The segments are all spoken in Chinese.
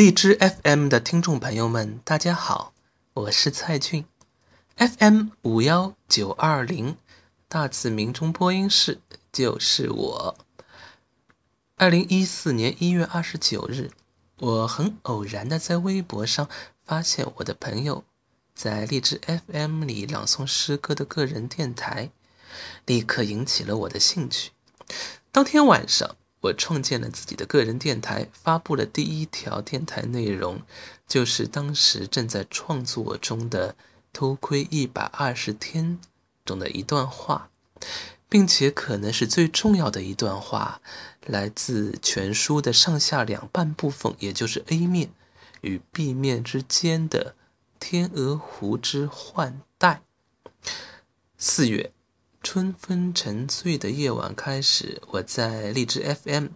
荔枝 FM 的听众朋友们，大家好，我是蔡俊，FM 五幺九二零大字明中播音室就是我。二零一四年一月二十九日，我很偶然的在微博上发现我的朋友在荔枝 FM 里朗诵诗歌的个人电台，立刻引起了我的兴趣。当天晚上。我创建了自己的个人电台，发布了第一条电台内容，就是当时正在创作中的《偷窥一百二十天》中的一段话，并且可能是最重要的一段话，来自全书的上下两半部分，也就是 A 面与 B 面之间的《天鹅湖之幻带》。四月。春风沉醉的夜晚开始，我在荔枝 FM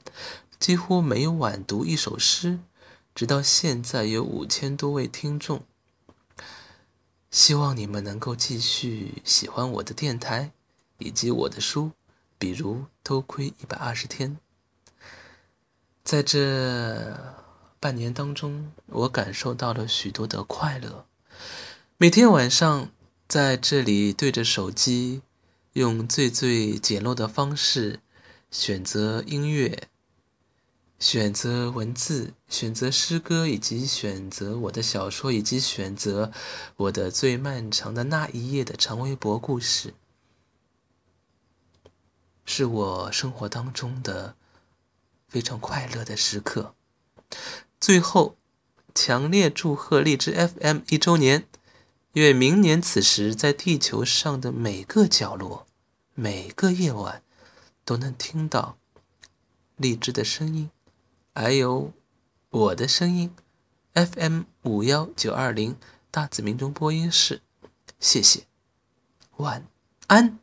几乎每晚读一首诗，直到现在有五千多位听众。希望你们能够继续喜欢我的电台以及我的书，比如《偷窥一百二十天》。在这半年当中，我感受到了许多的快乐。每天晚上在这里对着手机。用最最简陋的方式选择音乐，选择文字，选择诗歌，以及选择我的小说，以及选择我的最漫长的那一页的长微博故事，是我生活当中的非常快乐的时刻。最后，强烈祝贺荔枝 FM 一周年！愿明年此时，在地球上的每个角落、每个夜晚，都能听到荔枝的声音，还有我的声音。FM 五幺九二零大子民中播音室，谢谢，晚安。